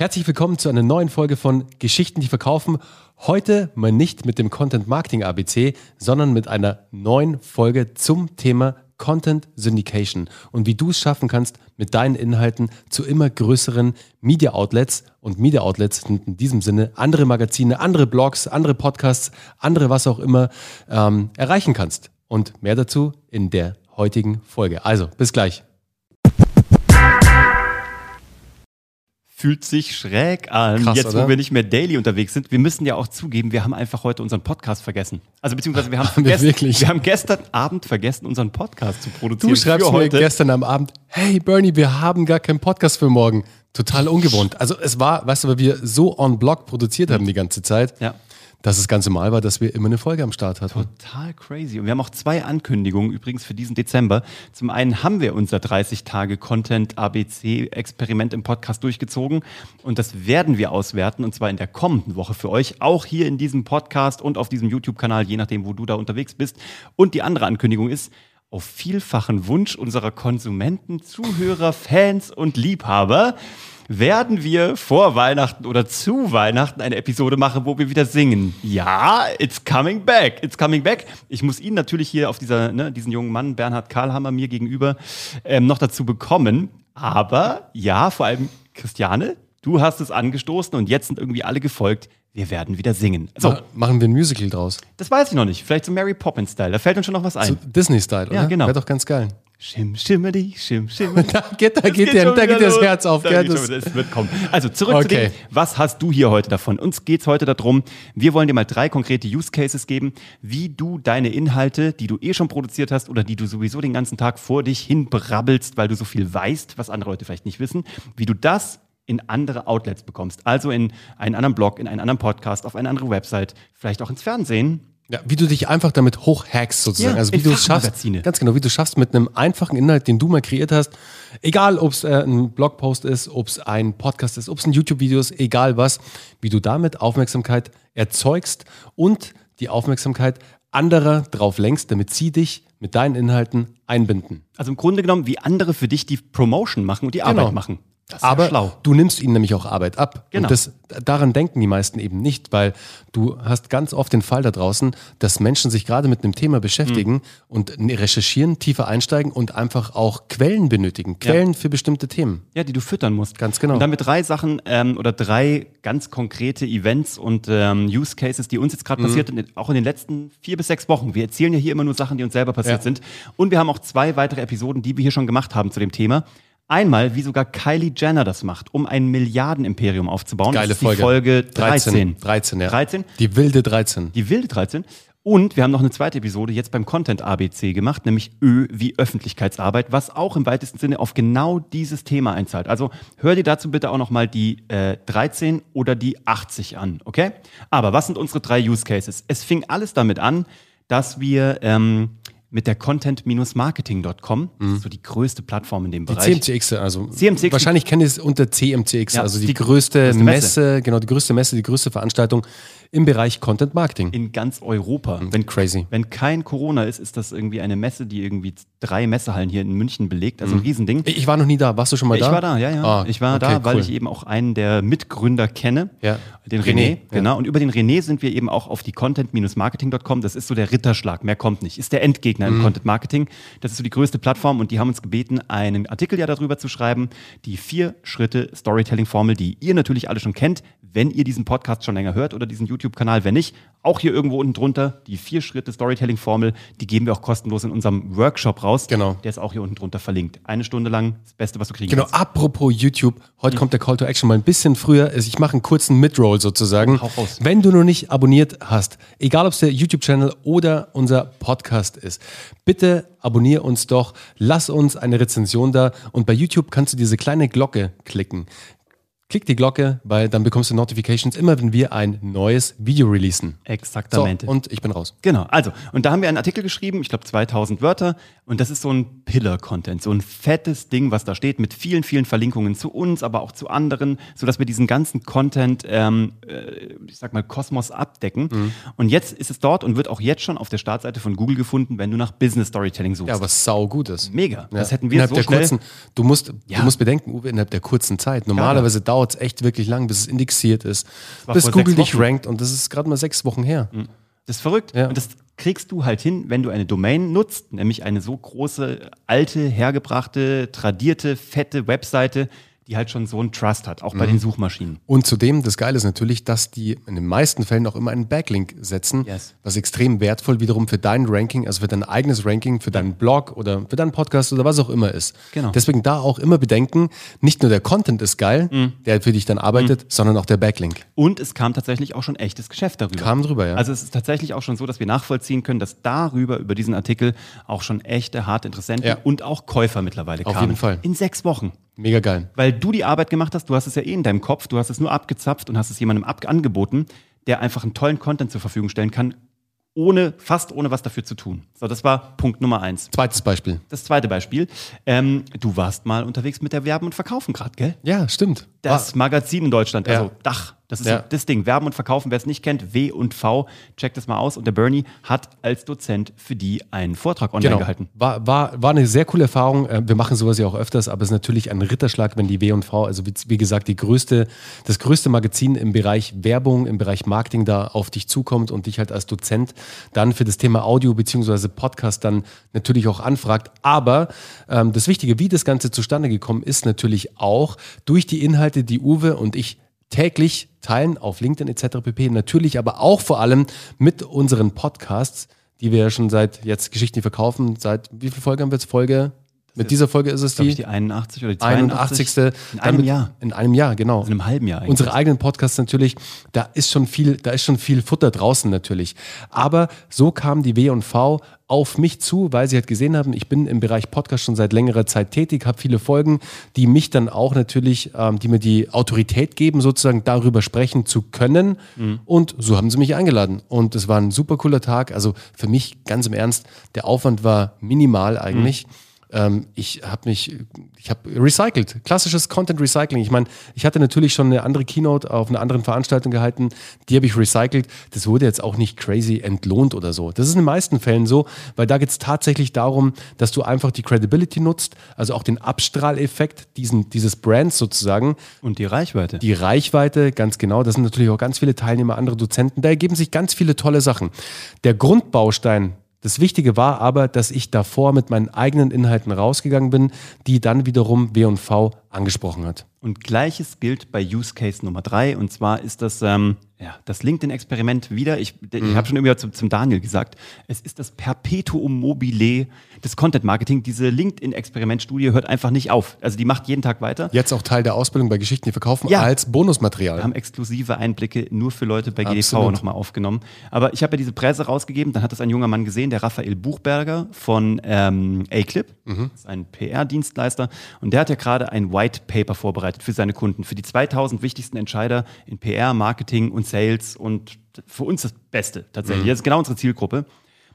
Herzlich willkommen zu einer neuen Folge von Geschichten, die verkaufen. Heute mal nicht mit dem Content Marketing ABC, sondern mit einer neuen Folge zum Thema Content Syndication und wie du es schaffen kannst, mit deinen Inhalten zu immer größeren Media Outlets und Media Outlets sind in diesem Sinne andere Magazine, andere Blogs, andere Podcasts, andere was auch immer ähm, erreichen kannst. Und mehr dazu in der heutigen Folge. Also, bis gleich. Fühlt sich schräg an, Krass, jetzt oder? wo wir nicht mehr daily unterwegs sind. Wir müssen ja auch zugeben, wir haben einfach heute unseren Podcast vergessen. Also beziehungsweise wir haben, Haben wir vergessen, wirklich? wir haben gestern Abend vergessen, unseren Podcast zu produzieren. Du schreibst mir heute. gestern am Abend, hey Bernie, wir haben gar keinen Podcast für morgen. Total ungewohnt. Also es war, weißt du, weil wir so on Block produziert haben die ganze Zeit, Ja. Dass es ganz normal war, dass wir immer eine Folge am Start hatten. Total crazy. Und wir haben auch zwei Ankündigungen übrigens für diesen Dezember. Zum einen haben wir unser 30-Tage-Content-ABC-Experiment im Podcast durchgezogen. Und das werden wir auswerten. Und zwar in der kommenden Woche für euch. Auch hier in diesem Podcast und auf diesem YouTube-Kanal, je nachdem, wo du da unterwegs bist. Und die andere Ankündigung ist, auf vielfachen Wunsch unserer Konsumenten, Zuhörer, Fans und Liebhaber werden wir vor Weihnachten oder zu Weihnachten eine Episode machen, wo wir wieder singen. Ja, it's coming back, it's coming back. Ich muss ihn natürlich hier auf dieser, ne, diesen jungen Mann, Bernhard Karlhammer, mir gegenüber ähm, noch dazu bekommen. Aber ja, vor allem Christiane, du hast es angestoßen und jetzt sind irgendwie alle gefolgt. Wir werden wieder singen. So, Ma- Machen wir ein Musical draus. das weiß ich noch nicht. Vielleicht so Mary Poppins-Style. Da fällt uns schon noch was ein. So Disney-Style, oder? Ja, genau. Wäre doch ganz geil. Schim, schimmerdi, schim, schimmerdi. Da geht, da Es geht, dir, schon da geht das. Herz auf. Da geht Das, Es wird kommen. Also zurück zu Okay. dem, was hast du hier heute davon? Uns geht es heute darum, wir wollen dir mal drei konkrete Use Cases geben, wie du deine Inhalte, die du eh schon produziert hast oder die du sowieso den ganzen Tag vor dich hin brabbelst, weil du so viel weißt, was andere Leute vielleicht nicht wissen, wie du das in andere Outlets bekommst. Also in einen anderen Blog, in einen anderen Podcast, auf eine andere Website, vielleicht auch ins Fernsehen. ja, wie du dich einfach damit hochhackst sozusagen. Ja, also wie du es schaffst. Ganz genau, wie du schaffst mit einem einfachen Inhalt, den du mal kreiert hast. Egal, ob es äh, ein Blogpost ist, ob es ein Podcast ist, ob es ein YouTube-Video ist, egal was, wie du damit Aufmerksamkeit erzeugst und die Aufmerksamkeit anderer drauf lenkst, damit sie dich mit deinen Inhalten einbinden. Also im Grunde genommen, wie andere für dich die Promotion machen und die Arbeit machen. Aber ja du nimmst ihnen nämlich auch Arbeit ab. Genau. Und das, daran denken die meisten eben nicht, weil du hast ganz oft den Fall da draußen, dass Menschen sich gerade mit einem Thema beschäftigen Mhm. und recherchieren, tiefer einsteigen und einfach auch Quellen benötigen. Quellen für bestimmte Themen. Ja, die du füttern musst. Ganz genau. Und damit drei Sachen ähm, oder drei ganz konkrete Events und ähm, Use Cases, die uns jetzt Mhm. gerade passiert sind, auch in den letzten vier bis sechs Wochen. Wir erzählen ja hier immer nur Sachen, die uns selber passiert Ja. sind. Und wir haben auch zwei weitere Episoden, die wir hier schon gemacht haben zu dem Thema. Einmal, wie sogar Kylie Jenner das macht, um ein Milliardenimperium aufzubauen. Geile das ist die Folge. Folge 13. 13, ja. 13. Die wilde 13. Die wilde 13. Und wir haben noch eine zweite Episode jetzt beim Content ABC gemacht, nämlich Ö wie Öffentlichkeitsarbeit, was auch im weitesten Sinne auf genau dieses Thema einzahlt. Also hör dir dazu bitte auch nochmal die äh, 13 oder die 80 an, okay? Aber was sind unsere drei Use Cases? Es fing alles damit an, dass wir ähm, mit der Content-Marketing.com, das ist so die größte Plattform in dem Die Bereich. CMCX, also CMCX. wahrscheinlich kennt ihr es unter CMCX, Ja, also die, die größte, größte Messe, Messe. genau, die größte Messe, die größte Veranstaltung im Bereich Content Marketing. in ganz Europa. Wenn crazy. Wenn kein Corona ist, ist das irgendwie eine Messe, die irgendwie drei Messehallen hier in München belegt. Also ein Riesending. Ich war noch nie da. Warst du schon mal Ich da? war da, ja, ja. Ah, ich war okay, da, weil cool. ich eben auch einen der Mitgründer kenne, Ja. den René, René, ja. genau. Und über den René sind wir eben auch auf die Content-Marketing.com. Das ist so der Ritterschlag, mehr kommt nicht. Ist der Endgegner Mhm. im Content Marketing. Das ist so die größte Plattform und die haben uns gebeten, einen Artikel ja darüber zu schreiben. Die vier Schritte Storytelling-Formel, die ihr natürlich alle schon kennt, wenn ihr diesen Podcast schon länger hört oder diesen YouTube-Kanal. Wenn nicht, auch hier irgendwo unten drunter die vier Schritte Storytelling-Formel, die geben wir auch kostenlos in unserem Workshop raus. Genau. Der ist auch hier unten drunter verlinkt. Eine Stunde lang das Beste, was du kriegen Genau, kannst. apropos YouTube, heute kommt der Call to Action mal ein bisschen früher. Also Ich mache einen kurzen Midroll sozusagen. Hau raus. Wenn du noch nicht abonniert hast, egal ob es der YouTube-Channel oder unser Podcast ist, bitte abonniere uns doch, lass uns eine Rezension da und bei YouTube kannst du diese kleine Glocke klicken. Klick die Glocke, weil dann bekommst du Notifications immer, wenn wir ein neues Video releasen. So, Exaktamente. und ich bin raus. Genau, also, und da haben wir einen Artikel geschrieben, ich glaube 2000 Wörter, und das ist so ein Pillar-Content, so ein fettes Ding, was da steht, mit vielen, vielen Verlinkungen zu uns, aber auch zu anderen, sodass wir diesen ganzen Content, ähm, äh, ich sag mal, Kosmos abdecken. Mhm. Und jetzt ist es dort und wird auch jetzt schon auf der Startseite von Google gefunden, wenn du nach Business Storytelling suchst. Ja, was sau gut ist. Mega. Ja. Das hätten wir innerhalb so der schnell. kurzen, du musst, Ja. du musst bedenken, Uwe, innerhalb der kurzen Zeit. Normalerweise dauert dauert es echt wirklich lang, bis es indexiert ist, bis Google dich rankt und das ist gerade mal sechs Wochen her. Das ist verrückt. Ja. Und das kriegst du halt hin, wenn du eine Domain nutzt, nämlich eine so große, alte, hergebrachte, tradierte, fette Webseite, die halt schon so einen Trust hat, auch bei Mhm. den Suchmaschinen. Und zudem, das Geile ist natürlich, dass die in den meisten Fällen auch immer einen Backlink setzen, Yes. was extrem wertvoll wiederum für dein Ranking, also für dein eigenes Ranking, für deinen Blog oder für deinen Podcast oder was auch immer ist. Genau. Deswegen da auch immer bedenken, nicht nur der Content ist geil, Mhm. der für dich dann arbeitet, sondern auch der Backlink. Und es kam tatsächlich auch schon echtes Geschäft darüber. Kam drüber, ja. Also es ist tatsächlich auch schon so, dass wir nachvollziehen können, dass darüber, über diesen Artikel, auch schon echte, harte Interessenten Ja. und auch Käufer mittlerweile Auf kamen. jeden Fall. In sechs Wochen. Mega geil. Weil du die Arbeit gemacht hast, du hast es ja eh in deinem Kopf, du hast es nur abgezapft und hast es jemandem ab angeboten, der einfach einen tollen Content zur Verfügung stellen kann, ohne, fast ohne was dafür zu tun. So, das war Punkt Nummer eins. Zweites Beispiel. Das zweite Beispiel, ähm, du warst mal unterwegs mit der Werben und Verkaufen gerade, gell? Ja, stimmt. Das Magazin in Deutschland, also Ja. Dach. Das ist Ja. das Ding. Werben und Verkaufen, wer es nicht kennt, W und V, checkt das mal aus. Und der Bernie hat als Dozent für die einen Vortrag online Genau. gehalten. War, war, war eine sehr coole Erfahrung. Äh, Wir machen sowas ja auch öfters, aber es ist natürlich ein Ritterschlag, wenn die W&V, also wie, wie gesagt, die größte, das größte Magazin im Bereich Werbung, im Bereich Marketing da auf dich zukommt und dich halt als Dozent dann für das Thema Audio beziehungsweise Podcast dann natürlich auch anfragt. Aber ähm, das Wichtige, wie das Ganze zustande gekommen ist, natürlich auch durch die Inhalte, die Uwe und ich täglich teilen auf LinkedIn etc. pp. Natürlich aber auch vor allem mit unseren Podcasts, die wir ja schon seit jetzt Geschichten, verkaufen, seit wie viel Folge haben wir jetzt? Folge? Mit dieser Folge ist es Glaube ich, die, die 81 oder die 82. 81. In einem mit- Jahr. In einem Jahr, genau. In einem halben Jahr eigentlich. Unsere eigenen Podcasts natürlich, da ist schon viel, da ist schon viel Futter draußen natürlich. Aber so kam die W&V auf mich zu, weil sie halt gesehen haben, ich bin im Bereich Podcast schon seit längerer Zeit tätig, habe viele Folgen, die mich dann auch natürlich, ähm, die mir die Autorität geben, sozusagen darüber sprechen zu können. Und so haben sie mich eingeladen. Und es war ein super cooler Tag. Also für mich ganz im Ernst, der Aufwand war minimal eigentlich. Ähm, ich habe mich, ich habe recycelt, klassisches Content Recycling. Ich meine, ich hatte natürlich schon eine andere Keynote auf einer anderen Veranstaltung gehalten, die habe ich recycelt. Das wurde jetzt auch nicht crazy entlohnt oder so. Das ist in den meisten Fällen so, weil da geht es tatsächlich darum, dass du einfach die Credibility nutzt, also auch den Abstrahleffekt diesen, dieses Brands sozusagen, und die Reichweite. die Reichweite, ganz genau. Das sind natürlich auch ganz viele Teilnehmer, andere Dozenten. Da ergeben sich ganz viele tolle Sachen. Der Grundbaustein, das Wichtige war aber, dass ich davor mit meinen eigenen Inhalten rausgegangen bin, die dann wiederum W&V angesprochen hat. Und gleiches gilt bei Use Case Nummer drei. Und zwar ist das ähm, ja, das LinkedIn-Experiment wieder. Ich, ich Mhm. habe schon irgendwie zum, zum Daniel gesagt, es ist das Perpetuum mobile des Content-Marketing. Diese LinkedIn-Experimentstudie hört einfach nicht auf. Also die macht jeden Tag weiter. Jetzt auch Teil der Ausbildung bei Geschichten, die verkaufen, Ja. als Bonusmaterial. Wir haben exklusive Einblicke nur für Leute bei GDV nochmal aufgenommen. Aber ich habe ja diese Presse rausgegeben, dann hat das ein junger Mann gesehen, der Raphael Buchberger von ähm, A-Clip, Mhm. das ist ein PR-Dienstleister. Und der hat ja gerade ein White Paper vorbereitet für seine Kunden, für die 2000 wichtigsten Entscheider in PR, Marketing und Sales und für uns das Beste tatsächlich. Das ist genau unsere Zielgruppe.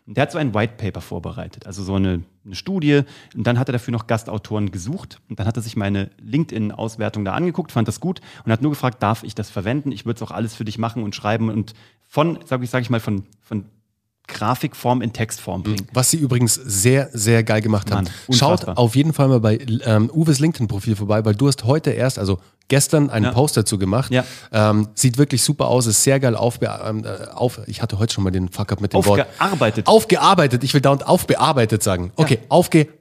Und der hat so ein White Paper vorbereitet, also so eine, eine Studie. Und dann hat er dafür noch Gastautoren gesucht. Und dann hat er sich meine LinkedIn-Auswertung da angeguckt, fand das gut und hat nur gefragt, darf ich das verwenden? Ich würde es auch alles für dich machen und schreiben und von, sag ich, sag ich mal, von, von Grafikform in Textform bringen. Was sie übrigens sehr, sehr geil gemacht haben. Mann, Schaut auf jeden Fall mal bei ähm, Uwes LinkedIn-Profil vorbei, weil du hast heute erst, also gestern, einen Ja. Post dazu gemacht. Ja. Ähm, sieht wirklich super aus, ist sehr geil aufbe ähm, äh, auf. Ich hatte heute schon mal den Fuck-up mit dem Wort. Aufgearbeitet. Aufgearbeitet. Ich will dauernd aufbearbeitet sagen. Okay, aufgearbeitet.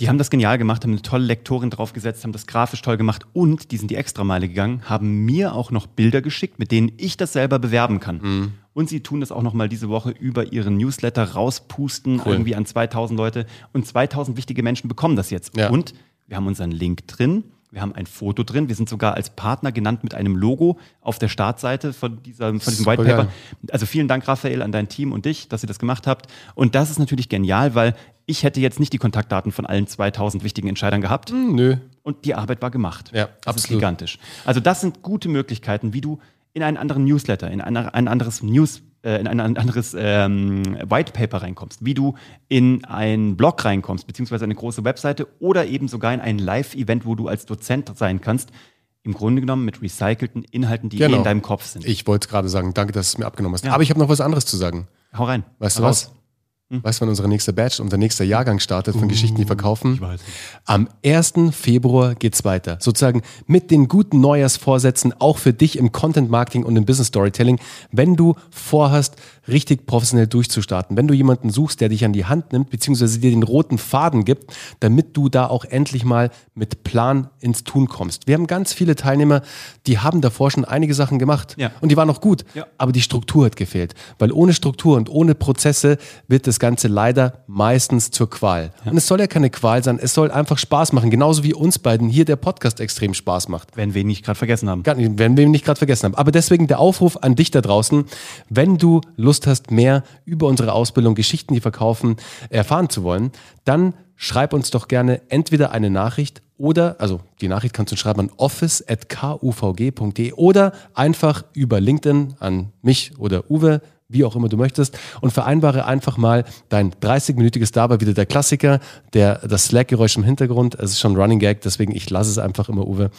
Die haben das genial gemacht, haben eine tolle Lektorin draufgesetzt, haben das grafisch toll gemacht und die sind die Extrameile gegangen, haben mir auch noch Bilder geschickt, mit denen ich das selber bewerben kann. Mhm. Und sie tun das auch nochmal diese Woche über ihren Newsletter rauspusten, Cool. irgendwie an 2000 Leute. Und 2000 wichtige Menschen bekommen das jetzt. Ja. Und wir haben unseren Link drin. Wir haben ein Foto drin. Wir sind sogar als Partner genannt mit einem Logo auf der Startseite von, dieser, von diesem White Paper. Also vielen Dank, Raphael, an dein Team und dich, dass ihr das gemacht habt. Und das ist natürlich genial, weil ich hätte jetzt nicht die Kontaktdaten von allen 2000 wichtigen Entscheidern gehabt. Hm, Nö. Und die Arbeit war gemacht. Ja, das ist absolut. gigantisch. Also das sind gute Möglichkeiten, wie du in einen anderen Newsletter, in ein, ein anderes News, äh, in ein anderes ähm, White Paper reinkommst, wie du in einen Blog reinkommst, beziehungsweise eine große Webseite oder eben sogar in ein Live-Event, wo du als Dozent sein kannst. Im Grunde genommen mit recycelten Inhalten, die eh Genau. in deinem Kopf sind. Ich wollte es gerade sagen. Danke, dass du es mir abgenommen hast. Ja. Aber ich habe noch was anderes zu sagen. Hau rein. Weißt du Hau was? raus. Weißt du, wann unsere nächste Batch, unser nächster Jahrgang startet von Geschichten, die verkaufen? Uh, ich weiß. Am 1. Februar geht's weiter. Sozusagen mit den guten Neujahrsvorsätzen auch für dich im Content Marketing und im Business Storytelling, wenn du vorhast, richtig professionell durchzustarten. Wenn du jemanden suchst, der dich an die Hand nimmt, beziehungsweise dir den roten Faden gibt, damit du da auch endlich mal mit Plan ins Tun kommst. Wir haben ganz viele Teilnehmer, die haben davor schon einige Sachen gemacht Ja. und die waren auch gut, Ja. aber die Struktur hat gefehlt. Weil ohne Struktur und ohne Prozesse wird das Ganze leider meistens zur Qual. Und es soll ja keine Qual sein, es soll einfach Spaß machen. Genauso wie uns beiden hier der Podcast extrem Spaß macht. Wenn wir ihn nicht gerade vergessen haben. Wenn wir ihn nicht gerade vergessen haben. Aber deswegen der Aufruf an dich da draußen, wenn du Lust hast, mehr über unsere Ausbildung Geschichten, die verkaufen, erfahren zu wollen, dann schreib uns doch gerne entweder eine Nachricht oder, also die Nachricht kannst du schreiben an office.kuvg.de oder einfach über LinkedIn an mich oder Uwe, wie auch immer du möchtest, und vereinbare einfach mal dein 30-minütiges Dabei, wieder der Klassiker, der, das Slack-Geräusch im Hintergrund, es ist schon ein Running Gag, deswegen ich lasse es einfach immer, Uwe.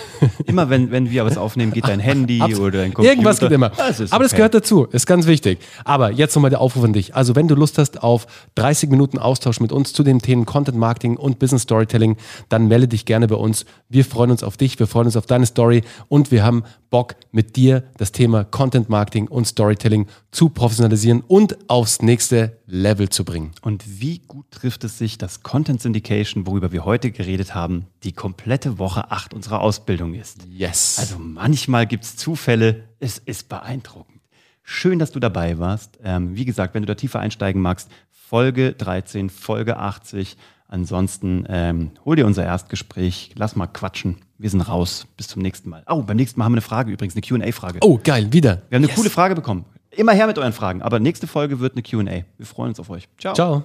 Immer wenn, wenn wir was aufnehmen, geht dein Handy Abs- oder dein Computer. Irgendwas geht immer. Das ist Aber das okay. gehört dazu, ist ganz wichtig. Aber jetzt nochmal der Aufruf an dich. Also wenn du Lust hast auf 30 Minuten Austausch mit uns zu den Themen Content Marketing und Business Storytelling, dann melde dich gerne bei uns. Wir freuen uns auf dich, wir freuen uns auf deine Story und wir haben Bock mit dir das Thema Content Marketing und Storytelling zu professionalisieren und aufs nächste Level zu bringen. Und wie gut trifft es sich, dass Content Syndication, worüber wir heute geredet haben, die komplette Woche 8 unserer Ausbildung ist. Yes. Also manchmal gibt es Zufälle, es ist beeindruckend. Schön, dass du dabei warst. Ähm, wie gesagt, wenn du da tiefer einsteigen magst, Folge 13, Folge 80. Ansonsten ähm, hol dir unser Erstgespräch, lass mal quatschen. Wir sind raus. Bis zum nächsten Mal. Oh, beim nächsten Mal haben wir eine Frage übrigens, eine QA-Frage. oh, geil, wieder. Wir haben eine Yes. coole Frage bekommen. Immer her mit euren Fragen. Aber nächste Folge wird eine QA. Wir freuen uns auf euch. Ciao. Ciao.